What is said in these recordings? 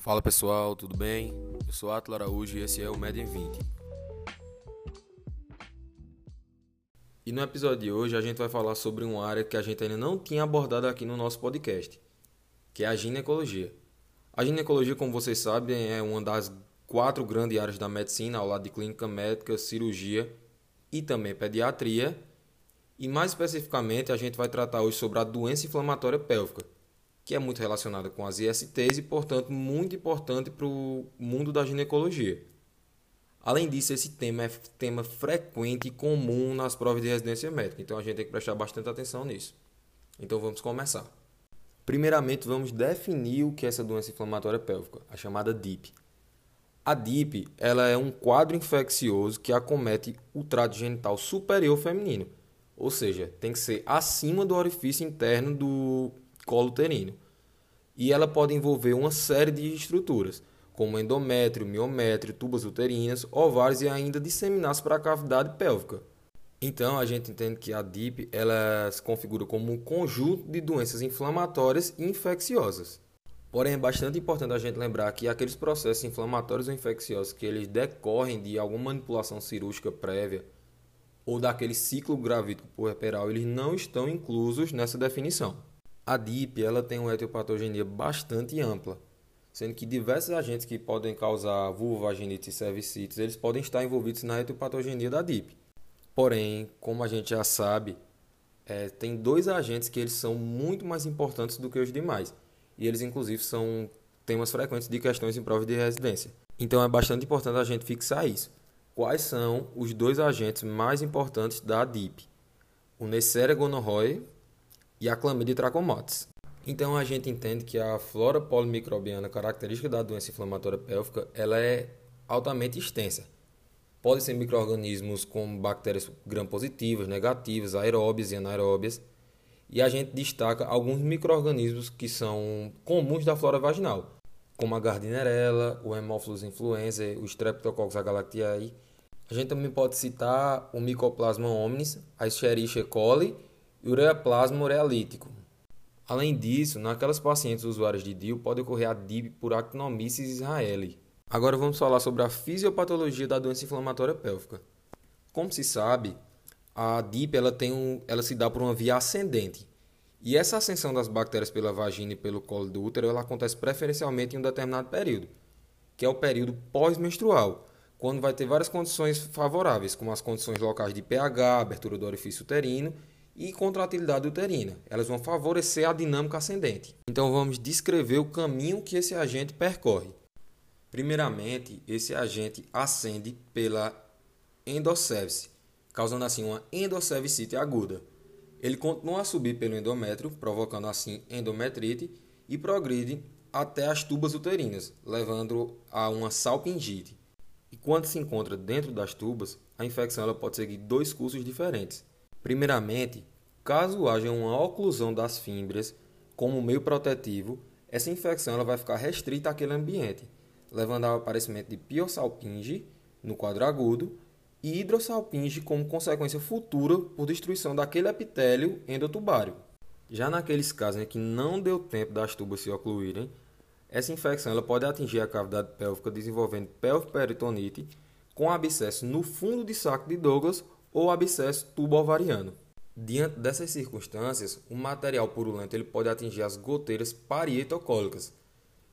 Fala pessoal, tudo bem? Eu sou Atlo Araújo e esse é o Med em 20. E no episódio de hoje a gente vai falar sobre uma área que a gente ainda não tinha abordado aqui no nosso podcast, que é a ginecologia. A ginecologia, como vocês sabem, é uma das quatro grandes áreas da medicina, ao lado de clínica médica, cirurgia e também pediatria. E mais especificamente, a gente vai tratar hoje sobre a doença inflamatória pélvica que é muito relacionada com as ISTs e, portanto, muito importante para o mundo da ginecologia. Além disso, esse tema é tema frequente e comum nas provas de residência médica, então a gente tem que prestar bastante atenção nisso. Então vamos começar. Primeiramente, vamos definir o que é essa doença inflamatória pélvica, a chamada DIP. A DIP ela é um quadro infeccioso que acomete o trato genital superior feminino, ou seja, tem que ser acima do orifício interno do colo uterino. E ela pode envolver uma série de estruturas, como endométrio, miométrio, tubas uterinas, ovários e ainda disseminar-se para a cavidade pélvica. Então, a gente entende que a DIP ela se configura como um conjunto de doenças inflamatórias e infecciosas. Porém, é bastante importante a gente lembrar que aqueles processos inflamatórios ou infecciosos que eles decorrem de alguma manipulação cirúrgica prévia ou daquele ciclo gravídico puerperal, eles não estão inclusos nessa definição. A DIP ela tem uma etiopatogenia bastante ampla, sendo que diversos agentes que podem causar vulvovaginite e cervicites, eles podem estar envolvidos na etiopatogenia da DIP. Porém, como a gente já sabe, é, tem dois agentes que eles são muito mais importantes do que os demais. E eles, inclusive, são temas frequentes de questões em prova de residência. Então, é bastante importante a gente fixar isso. Quais são os dois agentes mais importantes da DIP? O Neisseria gonorrhoeae, e a clamídia trachomatis. Então a gente entende que a flora polimicrobiana característica da doença inflamatória pélvica ela é altamente extensa. Pode ser microorganismos como bactérias gram-positivas, negativas, aeróbias e anaeróbias. E a gente destaca alguns microorganismos que são comuns da flora vaginal, como a Gardnerella, o Haemophilus influenzae, o Streptococcus agalactiae. A gente também pode citar o Mycoplasma hominis, a Escherichia coli e ureaplasma urealítico. Além disso, naquelas pacientes usuárias de DIL pode ocorrer a DIP por Actinomyces israeli. Agora vamos falar sobre a fisiopatologia da doença inflamatória pélvica. Como se sabe, a DIP ela, tem um, ela se dá por uma via ascendente. E essa ascensão das bactérias pela vagina e pelo colo do útero ela acontece preferencialmente em um determinado período, que é o período pós-menstrual, quando vai ter várias condições favoráveis, como as condições locais de pH, abertura do orifício uterino e contratilidade uterina. Elas vão favorecer a dinâmica ascendente. Então vamos descrever o caminho que esse agente percorre. Primeiramente, esse agente ascende pela endocévice, causando assim uma endocevicite aguda. Ele continua a subir pelo endométrio, provocando assim endometrite e progride até as tubas uterinas, levando a uma salpingite. E quando se encontra dentro das tubas, a infecção ela pode seguir dois cursos diferentes. Primeiramente, caso haja uma oclusão das fímbrias como meio protetivo, essa infecção ela vai ficar restrita àquele ambiente, levando ao aparecimento de piossalpinge no quadro agudo e hidrossalpinge como consequência futura por destruição daquele epitélio endotubário. Já naqueles casos em que não deu tempo das tubas se ocluírem, essa infecção ela pode atingir a cavidade pélvica desenvolvendo pelvoperitonite com abscesso no fundo de saco de Douglas ou abscesso tubo-ovariano. Diante dessas circunstâncias, o material purulento ele pode atingir as goteiras parietocólicas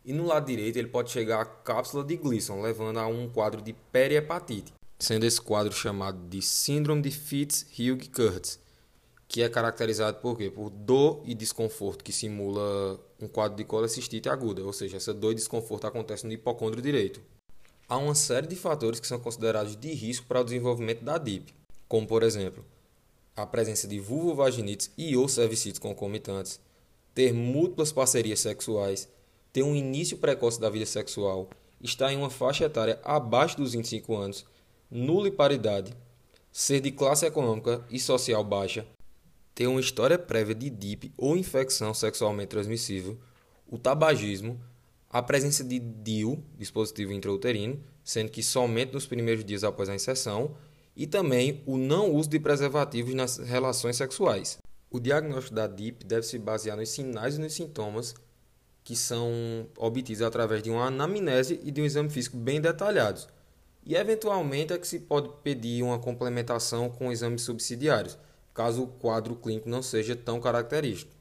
e no lado direito ele pode chegar à cápsula de Gleason, levando a um quadro de periepatite, sendo esse quadro chamado de síndrome de Fitz-Hugh-Curtis, que é caracterizado por quê? Por dor e desconforto que simula um quadro de colecistite aguda, ou seja, essa dor e desconforto acontece no hipocôndrio direito. Há uma série de fatores que são considerados de risco para o desenvolvimento da DIP, como por exemplo, a presença de vulvovaginites e ou cervicites concomitantes, ter múltiplas parcerias sexuais, ter um início precoce da vida sexual, estar em uma faixa etária abaixo dos 25 anos, nula paridade, ser de classe econômica e social baixa, ter uma história prévia de DIP ou infecção sexualmente transmissível, o tabagismo, a presença de DIU, dispositivo intrauterino, sendo que somente nos primeiros dias após a inserção, e também o não uso de preservativos nas relações sexuais. O diagnóstico da DIP deve se basear nos sinais e nos sintomas que são obtidos através de uma anamnese e de um exame físico bem detalhados. E eventualmente é que se pode pedir uma complementação com exames subsidiários, caso o quadro clínico não seja tão característico.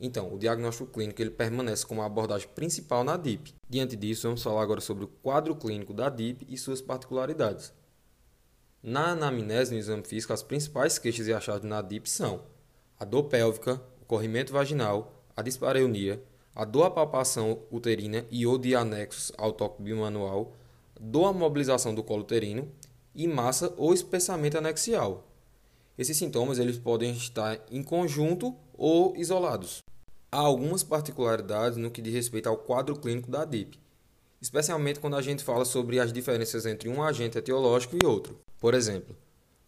Então, o diagnóstico clínico ele permanece como a abordagem principal na DIP. Diante disso, vamos falar agora sobre o quadro clínico da DIP e suas particularidades. Na anamnese no exame físico, as principais queixas e achados na DIP são a dor pélvica, o corrimento vaginal, a dispareunia, a dor à palpação uterina e ou de anexos ao toque bimanual, dor à mobilização do colo uterino e massa ou espessamento anexial. Esses sintomas eles podem estar em conjunto ou isolados. Há algumas particularidades no que diz respeito ao quadro clínico da DIP, especialmente quando a gente fala sobre as diferenças entre um agente etiológico e outro. Por exemplo,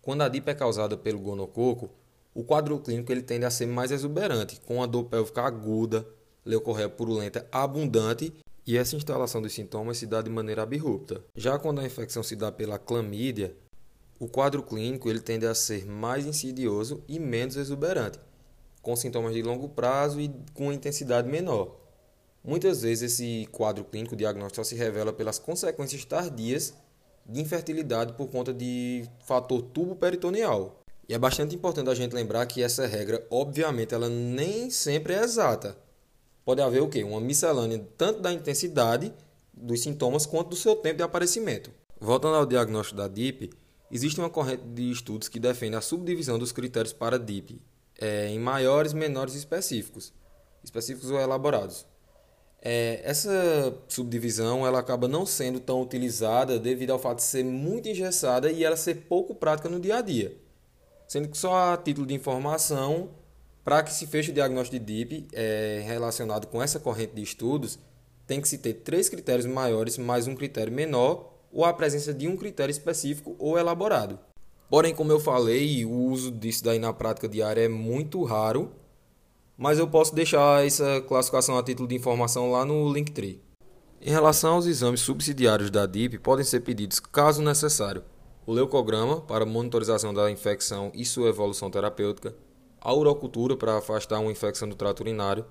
quando a DIP é causada pelo gonococo, o quadro clínico ele tende a ser mais exuberante, com a dor pélvica aguda, leucorreia purulenta abundante e essa instalação dos sintomas se dá de maneira abrupta. Já quando a infecção se dá pela clamídia, o quadro clínico ele tende a ser mais insidioso e menos exuberante, com sintomas de longo prazo e com intensidade menor. Muitas vezes esse quadro clínico diagnóstico se revela pelas consequências tardias de infertilidade por conta de fator tubo peritoneal, e é bastante importante a gente lembrar que essa regra, obviamente, ela nem sempre é exata. Pode haver o quê? Uma miscelânea tanto da intensidade dos sintomas quanto do seu tempo de aparecimento. Voltando ao diagnóstico da DIP, existe uma corrente de estudos que defende a subdivisão dos critérios para DIP é, em maiores, menores e específicos, específicos ou elaborados. É, essa subdivisão ela acaba não sendo tão utilizada devido ao fato de ser muito engessada e ela ser pouco prática no dia a dia sendo que só a título de informação, para que se feche o diagnóstico de DIP é, relacionado com essa corrente de estudos, tem que se ter três critérios maiores mais um critério menor ou a presença de um critério específico ou elaborado. Porém, como eu falei, o uso disso daí na prática diária é muito raro, mas eu posso deixar essa classificação a título de informação lá no Linktree. Em relação aos exames subsidiários da DIP, podem ser pedidos caso necessário o leucograma para monitorização da infecção e sua evolução terapêutica, a urocultura para afastar uma infecção do trato urinário,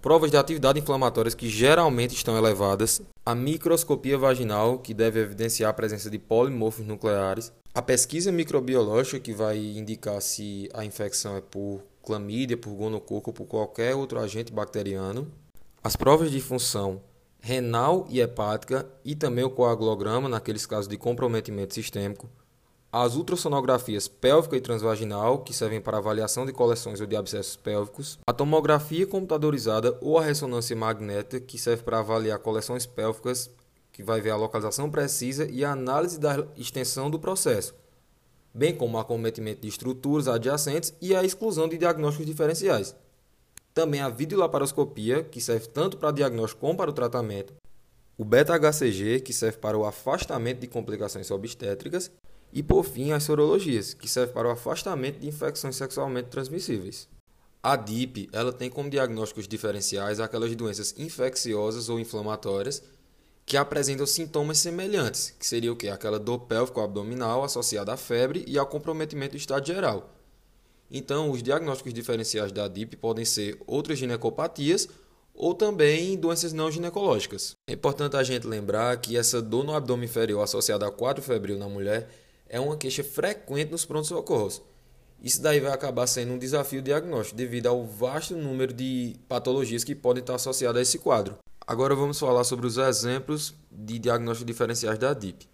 provas de atividade inflamatórias que geralmente estão elevadas, a microscopia vaginal, que deve evidenciar a presença de polimorfos nucleares, a pesquisa microbiológica, que vai indicar se a infecção é por clamídia, por gonococo ou por qualquer outro agente bacteriano, as provas de função renal e hepática e também o coagulograma naqueles casos de comprometimento sistêmico, as ultrassonografias pélvica e transvaginal, que servem para avaliação de coleções ou de abscessos pélvicos, a tomografia computadorizada ou a ressonância magnética, que serve para avaliar coleções pélvicas, que vai ver a localização precisa e a análise da extensão do processo, bem como o acometimento de estruturas adjacentes e a exclusão de diagnósticos diferenciais. Também a videolaparoscopia, que serve tanto para diagnóstico como para o tratamento. O beta-HCG, que serve para o afastamento de complicações obstétricas. E, por fim, as sorologias, que serve para o afastamento de infecções sexualmente transmissíveis. A DIP ela tem como diagnósticos diferenciais aquelas doenças infecciosas ou inflamatórias que apresentam sintomas semelhantes, que seria o que? Aquela dor pélvico-abdominal associada à febre e ao comprometimento do estado geral, então, os diagnósticos diferenciais da DIP podem ser outras ginecopatias ou também doenças não ginecológicas. É importante a gente lembrar que essa dor no abdômen inferior associada a quadro febril na mulher é uma queixa frequente nos prontos-socorros. Isso daí vai acabar sendo um desafio diagnóstico devido ao vasto número de patologias que podem estar associadas a esse quadro. Agora vamos falar sobre os exemplos de diagnósticos diferenciais da DIP.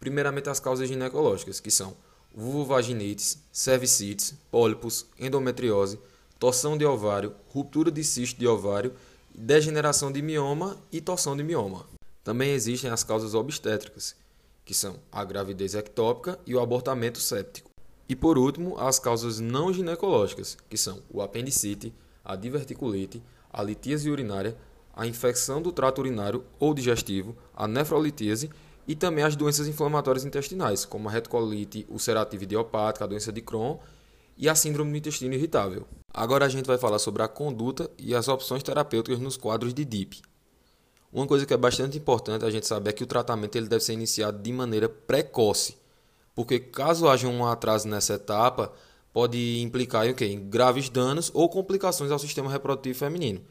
Primeiramente as causas ginecológicas, que são vulvovaginites, cervicites, pólipos, endometriose, torção de ovário, ruptura de cisto de ovário, degeneração de mioma e torção de mioma. Também existem as causas obstétricas, que são a gravidez ectópica e o abortamento séptico. E por último, as causas não ginecológicas, que são o apendicite, a diverticulite, a litíase urinária, a infecção do trato urinário ou digestivo, a nefrolitíase e também as doenças inflamatórias intestinais, como a retocolite ulcerativa idiopática, a doença de Crohn e a síndrome do intestino irritável. Agora a gente vai falar sobre a conduta e as opções terapêuticas nos quadros de DIP. Uma coisa que é bastante importante a gente saber é que o tratamento ele deve ser iniciado de maneira precoce, porque caso haja um atraso nessa etapa, pode implicar em, quê? em graves danos ou complicações ao sistema reprodutivo feminino.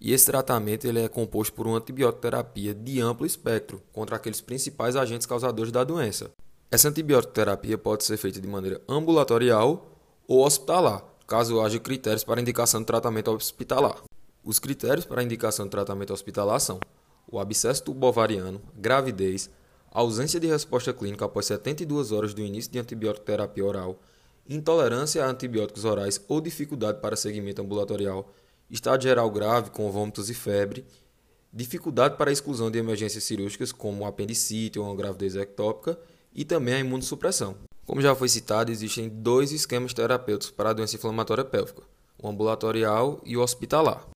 E esse tratamento ele é composto por uma antibioterapia de amplo espectro contra aqueles principais agentes causadores da doença. Essa antibioterapia pode ser feita de maneira ambulatorial ou hospitalar, caso haja critérios para indicação de tratamento hospitalar. Os critérios para indicação de tratamento hospitalar são o abscesso tubovariano, gravidez, ausência de resposta clínica após 72 horas do início de antibioterapia oral, intolerância a antibióticos orais ou dificuldade para segmento ambulatorial, estado geral grave com vômitos e febre, dificuldade para a exclusão de emergências cirúrgicas como apendicite ou uma gravidez ectópica e também a imunossupressão. Como já foi citado, existem dois esquemas terapêuticos para a doença inflamatória pélvica, o ambulatorial e o hospitalar.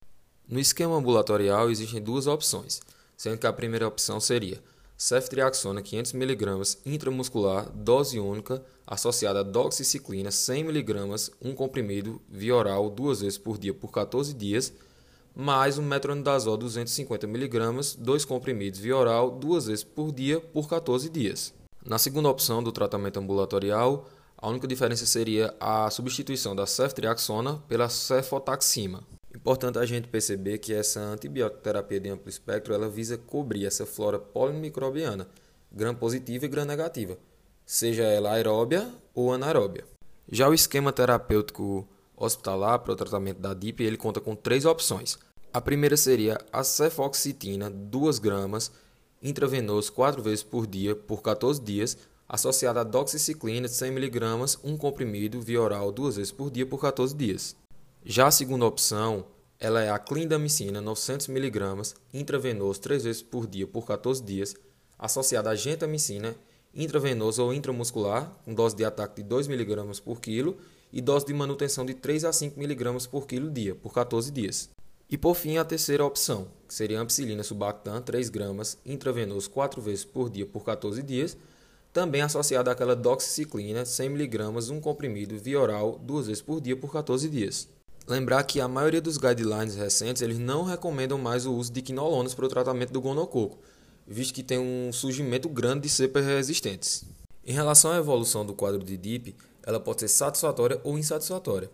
No esquema ambulatorial existem duas opções, sendo que a primeira opção seria ceftriaxona 500mg intramuscular, dose única, associada a doxiciclina 100mg, um comprimido via oral duas vezes por dia por 14 dias, mais um metronidazol 250mg, dois comprimidos via oral duas vezes por dia por 14 dias. Na segunda opção do tratamento ambulatorial, a única diferença seria a substituição da ceftriaxona pela cefotaxima. Importante a gente perceber que essa antibioterapia de amplo espectro ela visa cobrir essa flora polimicrobiana, gram positiva e gram negativa, seja ela aeróbia ou anaeróbia. Já o esquema terapêutico hospitalar para o tratamento da DIP, ele conta com três opções. A primeira seria a cefoxitina, 2 gramas, intravenoso 4 vezes por dia por 14 dias, associada a doxiciclina de 100 mg, um comprimido via oral duas vezes por dia por 14 dias. Já a segunda opção, ela é a clindamicina 900mg intravenoso 3 vezes por dia por 14 dias, associada a gentamicina intravenoso ou intramuscular, com dose de ataque de 2mg por quilo e dose de manutenção de 3 a 5mg por quilo dia, por 14 dias. E por fim, a terceira opção, que seria a ampicilina subactam 3 gramas intravenoso 4 vezes por dia por 14 dias, também associada àquela doxiciclina 100mg, um comprimido via oral duas vezes por dia por 14 dias. Lembrar que a maioria dos guidelines recentes eles não recomendam mais o uso de quinolonas para o tratamento do gonococo, visto que tem um surgimento grande de cepas resistentes. Em relação à evolução do quadro de DIP, ela pode ser satisfatória ou insatisfatória.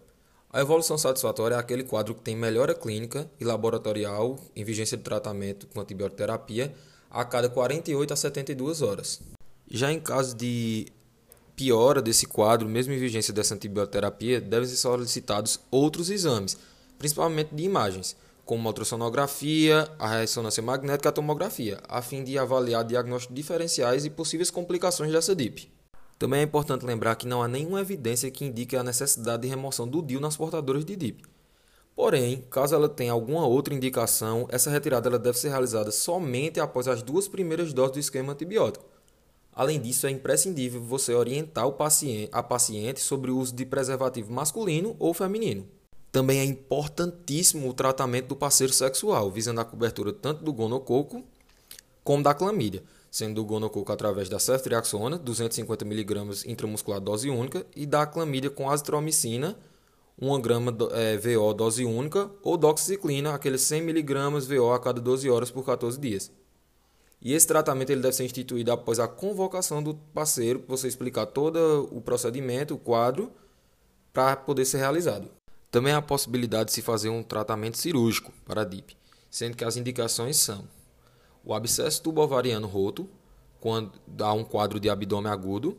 A evolução satisfatória é aquele quadro que tem melhora clínica e laboratorial em vigência de tratamento com antibioterapia a cada 48 a 72 horas. Já em caso de piora desse quadro, mesmo em vigência dessa antibioterapia, devem ser solicitados outros exames, principalmente de imagens, como a ultrassonografia, a ressonância magnética e a tomografia, a fim de avaliar diagnósticos diferenciais e possíveis complicações dessa DIP. Também é importante lembrar que não há nenhuma evidência que indique a necessidade de remoção do DIL nas portadoras de DIP. Porém, caso ela tenha alguma outra indicação, essa retirada deve ser realizada somente após as duas primeiras doses do esquema antibiótico, Além disso, é imprescindível você orientar o paciente, a paciente sobre o uso de preservativo masculino ou feminino. Também é importantíssimo o tratamento do parceiro sexual, visando a cobertura tanto do gonococo como da clamídia, sendo do gonococo através da ceftriaxona, 250mg intramuscular dose única, e da clamídia com azitromicina, 1 grama é, VO dose única, ou doxiciclina, aqueles 100mg VO a cada 12 horas por 14 dias. E esse tratamento ele deve ser instituído após a convocação do parceiro, você explicar todo o procedimento, o quadro, para poder ser realizado. Também há a possibilidade de se fazer um tratamento cirúrgico para a DIP, sendo que as indicações são o abscesso tubovariano roto, quando há um quadro de abdômen agudo,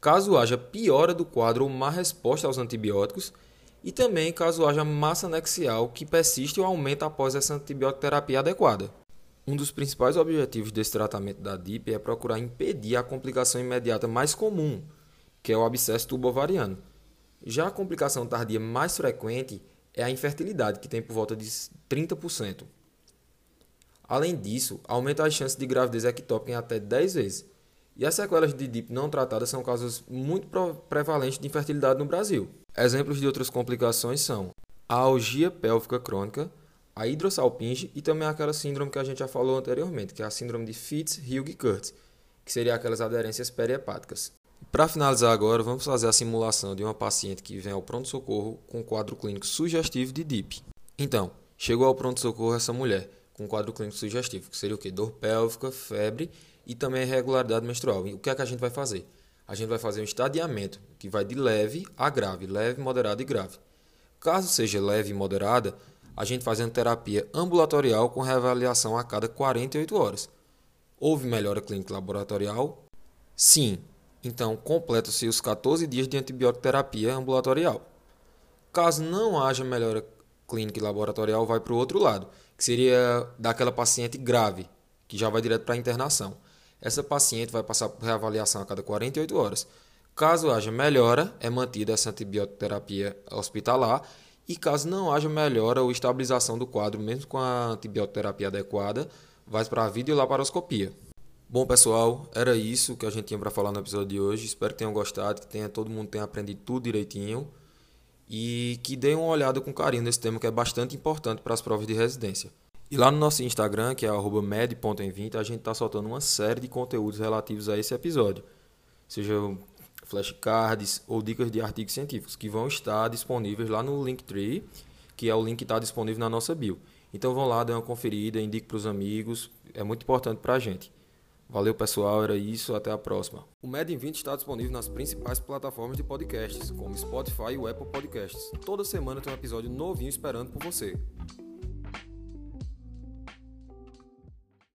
caso haja piora do quadro ou má resposta aos antibióticos, e também caso haja massa anexial que persiste ou aumenta após essa antibioterapia adequada. Um dos principais objetivos desse tratamento da DIP é procurar impedir a complicação imediata mais comum, que é o abscesso tubovariano. Já a complicação tardia mais frequente é a infertilidade, que tem por volta de 30%. Além disso, aumenta as chances de gravidez ectópica em até 10 vezes. E as sequelas de DIP não tratadas são casos muito prevalentes de infertilidade no Brasil. Exemplos de outras complicações são a algia pélvica crônica, a hidrossalpinge e também aquela síndrome que a gente já falou anteriormente, que é a síndrome de Fitz-Hugh-Curtis, que seria aquelas aderências periepáticas. Para finalizar agora, vamos fazer a simulação de uma paciente que vem ao pronto-socorro com quadro clínico sugestivo de DIP. Então, chegou ao pronto-socorro essa mulher com quadro clínico sugestivo, que seria o quê? Dor pélvica, febre e também irregularidade menstrual. E o que é que a gente vai fazer? A gente vai fazer um estadiamento que vai de leve a grave, leve, moderada e grave. Caso seja leve e moderada, a gente fazendo terapia ambulatorial com reavaliação a cada 48 horas. Houve melhora clínica laboratorial? Sim. Então, completa-se os 14 dias de antibiótico terapia ambulatorial. Caso não haja melhora clínica e laboratorial, vai para o outro lado, que seria daquela paciente grave, que já vai direto para a internação. Essa paciente vai passar por reavaliação a cada 48 horas. Caso haja melhora, é mantida essa antibioterapia hospitalar e caso não haja melhora ou estabilização do quadro, mesmo com a antibioterapia adequada, vai para a videolaparoscopia. Bom, pessoal, era isso que a gente tinha para falar no episódio de hoje. Espero que tenham gostado, que tenha, todo mundo tenha aprendido tudo direitinho e que deem uma olhada com carinho nesse tema que é bastante importante para as provas de residência. E lá no nosso Instagram, que é med.em20, a gente está soltando uma série de conteúdos relativos a esse episódio. Seja flashcards ou dicas de artigos científicos que vão estar disponíveis lá no Linktree, que é o link que está disponível na nossa bio. Então vão lá, dê uma conferida, indique para os amigos, é muito importante para a gente. Valeu pessoal, era isso, até a próxima. O Med 20 está disponível nas principais plataformas de podcasts, como Spotify e o Apple Podcasts. Toda semana tem um episódio novinho esperando por você.